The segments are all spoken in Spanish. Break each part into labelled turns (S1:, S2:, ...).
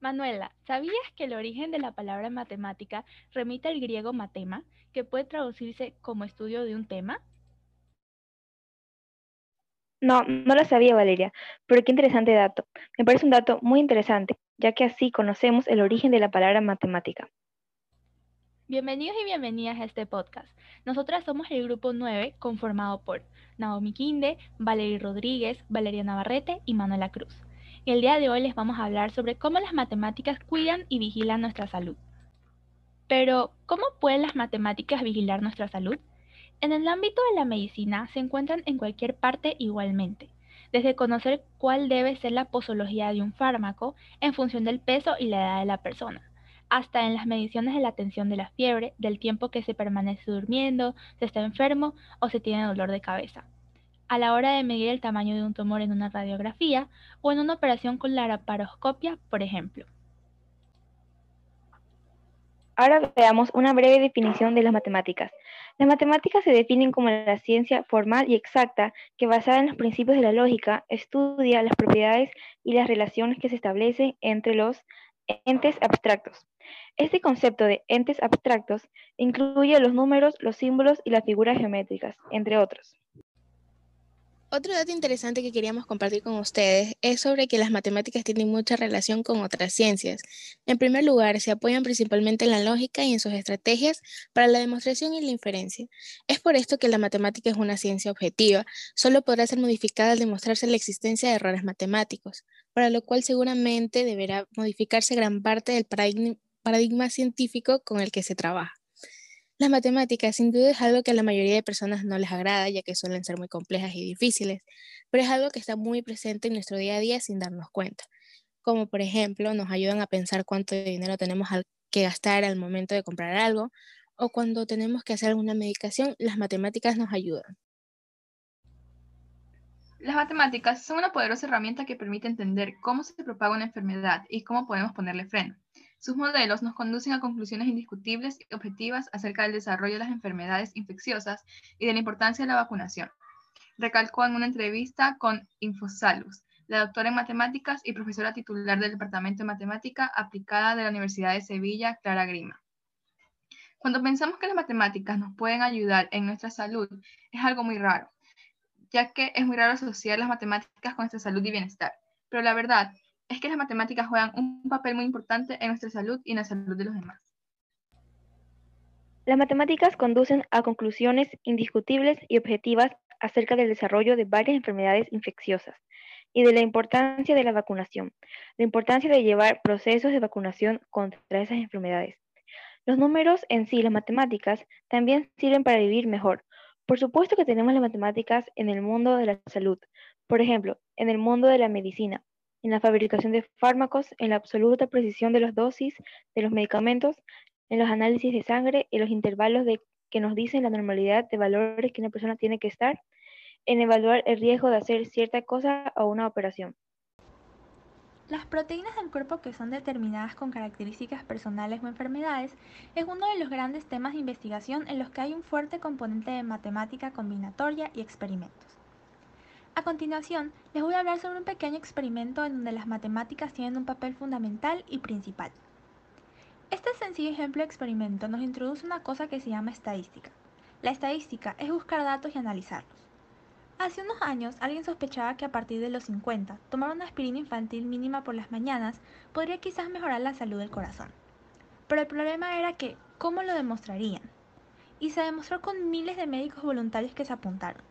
S1: Manuela, ¿sabías que el origen de la palabra matemática remite al griego matema, que puede traducirse como estudio de un tema?
S2: No, no lo sabía, Valeria, pero qué interesante dato. Me parece un dato muy interesante, ya que así conocemos el origen de la palabra matemática.
S1: Bienvenidos y bienvenidas a este podcast. Nosotras somos el grupo 9 conformado por Naomi Quinde, Valeria Rodríguez, Valeria Navarrete y Manuela Cruz. El día de hoy les vamos a hablar sobre cómo las matemáticas cuidan y vigilan nuestra salud. Pero, ¿cómo pueden las matemáticas vigilar nuestra salud? En el ámbito de la medicina se encuentran en cualquier parte igualmente, desde conocer cuál debe ser la posología de un fármaco en función del peso y la edad de la persona, hasta en las mediciones de la tensión de la fiebre, del tiempo que se permanece durmiendo, se está enfermo o se tiene dolor de cabeza a la hora de medir el tamaño de un tumor en una radiografía o en una operación con la laparoscopia, por ejemplo.
S2: Ahora veamos una breve definición de las matemáticas. Las matemáticas se definen como la ciencia formal y exacta que basada en los principios de la lógica estudia las propiedades y las relaciones que se establecen entre los entes abstractos. Este concepto de entes abstractos incluye los números, los símbolos y las figuras geométricas, entre otros.
S3: Otro dato interesante que queríamos compartir con ustedes es sobre que las matemáticas tienen mucha relación con otras ciencias. En primer lugar, se apoyan principalmente en la lógica y en sus estrategias para la demostración y la inferencia. Es por esto que la matemática es una ciencia objetiva, solo podrá ser modificada al demostrarse la existencia de errores matemáticos, para lo cual seguramente deberá modificarse gran parte del paradigma, científico con el que se trabaja. Las matemáticas sin duda es algo que a la mayoría de personas no les agrada, ya que suelen ser muy complejas y difíciles, pero es algo que está muy presente en nuestro día a día sin darnos cuenta. Como por ejemplo, nos ayudan a pensar cuánto dinero tenemos que gastar al momento de comprar algo, o cuando tenemos que hacer alguna medicación, las matemáticas nos ayudan.
S4: Las matemáticas son una poderosa herramienta que permite entender cómo se propaga una enfermedad y cómo podemos ponerle freno. Sus modelos nos conducen a conclusiones indiscutibles y objetivas acerca del desarrollo de las enfermedades infecciosas y de la importancia de la vacunación. Recalcó en una entrevista con Infosalus, la doctora en matemáticas y profesora titular del Departamento de Matemática Aplicada de la Universidad de Sevilla, Clara Grima. Cuando pensamos que las matemáticas nos pueden ayudar en nuestra salud, es algo muy raro, ya que es muy raro asociar las matemáticas con nuestra salud y bienestar. Pero la verdad es que las matemáticas juegan un papel muy importante en nuestra salud y en la salud de los demás.
S2: Las matemáticas conducen a conclusiones indiscutibles y objetivas acerca del desarrollo de varias enfermedades infecciosas y de la importancia de la vacunación, la importancia de llevar procesos de vacunación contra esas enfermedades. Los números en sí, las matemáticas, también sirven para vivir mejor. Por supuesto que tenemos las matemáticas en el mundo de la salud, por ejemplo, en el mundo de la medicina, en la fabricación de fármacos, en la absoluta precisión de las dosis de los medicamentos, en los análisis de sangre, en los intervalos que nos dicen la normalidad de valores que una persona tiene que estar, en evaluar el riesgo de hacer cierta cosa o una operación.
S1: Las proteínas del cuerpo que son determinadas con características personales o enfermedades es uno de los grandes temas de investigación en los que hay un fuerte componente de matemática combinatoria y experimentos. A continuación, les voy a hablar sobre un pequeño experimento en donde las matemáticas tienen un papel fundamental y principal. Este sencillo ejemplo de experimento nos introduce una cosa que se llama estadística. La estadística es buscar datos y analizarlos. Hace unos años, alguien sospechaba que a partir de los 50, tomar una aspirina infantil mínima por las mañanas podría quizás mejorar la salud del corazón. Pero el problema era que, ¿cómo lo demostrarían? Y se demostró con miles de médicos voluntarios que se apuntaron.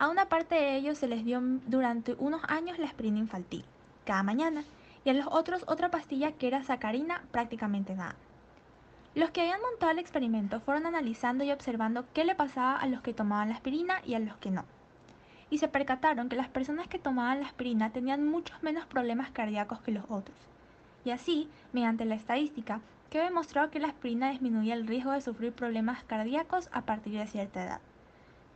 S1: A una parte de ellos se les dio durante unos años la aspirina infantil, cada mañana, y a los otros otra pastilla que era sacarina, prácticamente nada. Los que habían montado el experimento fueron analizando y observando qué le pasaba a los que tomaban la aspirina y a los que no. Y se percataron que las personas que tomaban la aspirina tenían muchos menos problemas cardíacos que los otros. Y así, mediante la estadística, quedó demostrado que la aspirina disminuía el riesgo de sufrir problemas cardíacos a partir de cierta edad.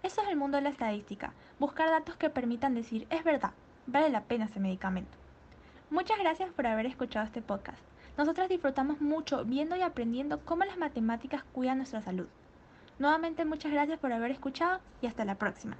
S1: Eso es el mundo de la estadística, buscar datos que permitan decir, es verdad, vale la pena ese medicamento. Muchas gracias por haber escuchado este podcast. Nosotras disfrutamos mucho viendo y aprendiendo cómo las matemáticas cuidan nuestra salud. Nuevamente muchas gracias por haber escuchado y hasta la próxima.